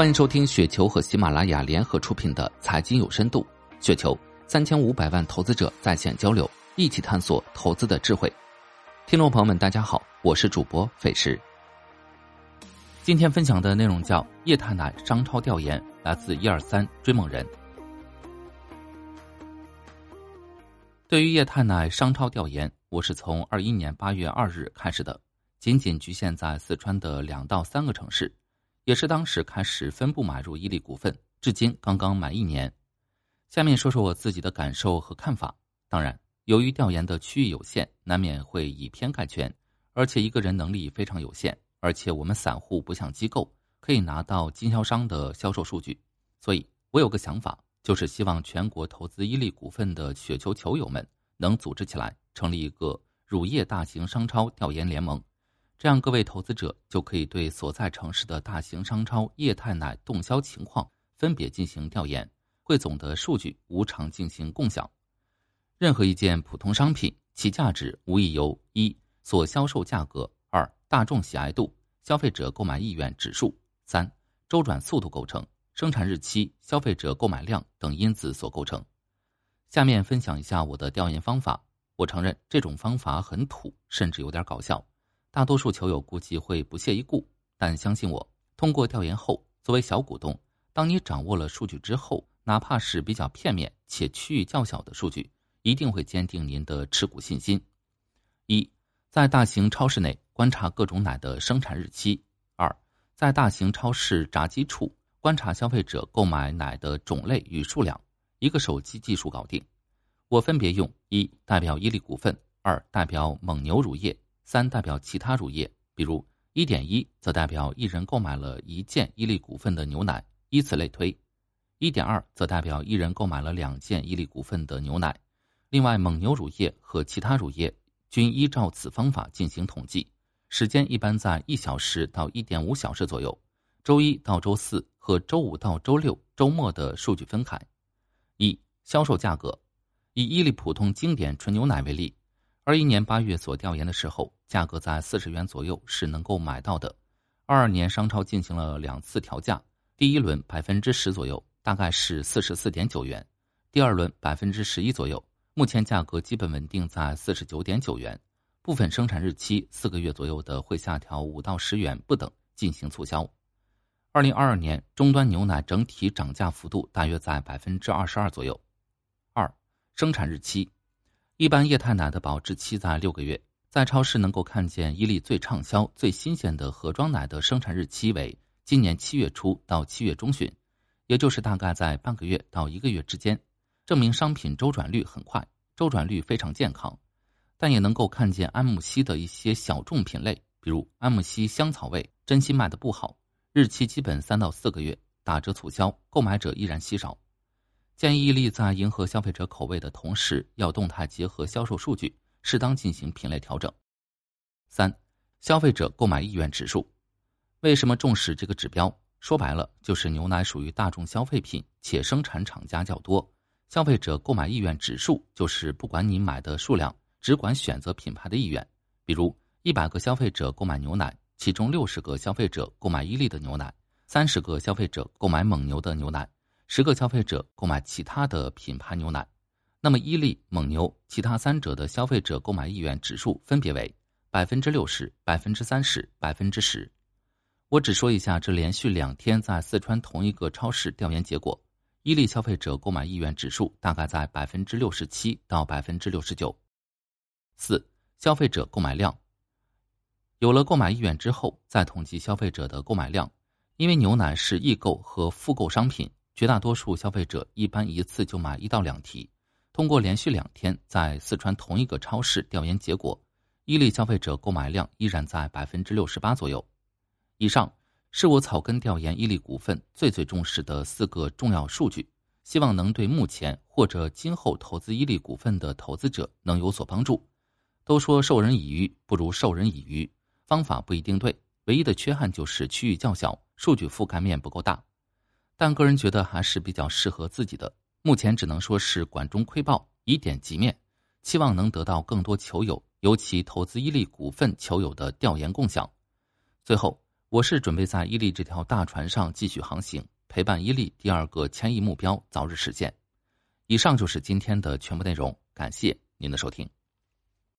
欢迎收听雪球和喜马拉雅联合出品的《财经有深度》，雪球三千五百万投资者在线交流，一起探索投资的智慧。听众朋友们，大家好，我是主播费时。今天分享的内容叫液态奶商超调研，来自一二三追梦人。对于液态奶商超调研，我是从二一年八月二日开始的，仅仅局限在四川的两到三个城市。也是当时开始分步买入伊利股份，至今刚刚满一年。下面说说我自己的感受和看法。当然，由于调研的区域有限，难免会以偏概全，而且一个人能力非常有限，而且我们散户不像机构可以拿到经销商的销售数据，所以我有个想法，就是希望全国投资伊利股份的雪球球友们能组织起来，成立一个乳业大型商超调研联盟。这样，各位投资者就可以对所在城市的大型商超液态奶动销情况分别进行调研，汇总的数据无偿进行共享。任何一件普通商品，其价值无疑由一所销售价格、二大众喜爱度、消费者购买意愿指数、三周转速度构成、生产日期、消费者购买量等因子所构成。下面分享一下我的调研方法。我承认这种方法很土，甚至有点搞笑。大多数球友估计会不屑一顾，但相信我，通过调研后，作为小股东，当你掌握了数据之后，哪怕是比较片面且区域较小的数据，一定会坚定您的持股信心。一，在大型超市内观察各种奶的生产日期；二，在大型超市炸鸡处观察消费者购买奶的种类与数量。一个手机技术搞定。我分别用一代表伊利股份，二代表蒙牛乳业。三代表其他乳业，比如一点一则代表一人购买了一件伊利股份的牛奶，以此类推；一点二则代表一人购买了两件伊利股份的牛奶。另外，蒙牛乳业和其他乳业均依照此方法进行统计，时间一般在一小时到一点五小时左右。周一到周四和周五到周六周末的数据分开。一销售价格，以伊利普通经典纯牛奶为例。二一年八月所调研的时候，价格在四十元左右是能够买到的。二二年商超进行了两次调价，第一轮百分之十左右，大概是四十四点九元；第二轮百分之十一左右，目前价格基本稳定在四十九点九元。部分生产日期四个月左右的会下调五到十元不等进行促销。二零二二年终端牛奶整体涨价幅度大约在百分之二十二左右。二生产日期。一般液态奶的保质期在六个月，在超市能够看见伊利最畅销、最新鲜的盒装奶的生产日期为今年七月初到七月中旬，也就是大概在半个月到一个月之间，证明商品周转率很快，周转率非常健康。但也能够看见安慕希的一些小众品类，比如安慕希香草味，真心卖的不好，日期基本三到四个月，打折促销，购买者依然稀少。建议伊利在迎合消费者口味的同时，要动态结合销售数据，适当进行品类调整。三、消费者购买意愿指数，为什么重视这个指标？说白了，就是牛奶属于大众消费品，且生产厂家较多，消费者购买意愿指数就是不管你买的数量，只管选择品牌的意愿。比如，一百个消费者购买牛奶，其中六十个消费者购买伊利的牛奶，三十个消费者购买蒙牛的牛奶。十个消费者购买其他的品牌牛奶，那么伊利、蒙牛其他三者的消费者购买意愿指数分别为百分之六十、百分之三十、百分之十。我只说一下这连续两天在四川同一个超市调研结果：伊利消费者购买意愿指数大概在百分之六十七到百分之六十九。四、消费者购买量。有了购买意愿之后，再统计消费者的购买量，因为牛奶是易购和复购商品。绝大多数消费者一般一次就买一到两提。通过连续两天在四川同一个超市调研结果，伊利消费者购买量依然在百分之六十八左右。以上是我草根调研伊利股份最最重视的四个重要数据，希望能对目前或者今后投资伊利股份的投资者能有所帮助。都说授人以鱼不如授人以渔，方法不一定对，唯一的缺憾就是区域较小，数据覆盖面不够大。但个人觉得还是比较适合自己的，目前只能说是管中窥豹，以点及面，期望能得到更多球友，尤其投资伊利股份球友的调研共享。最后，我是准备在伊利这条大船上继续航行，陪伴伊利第二个千亿目标早日实现。以上就是今天的全部内容，感谢您的收听。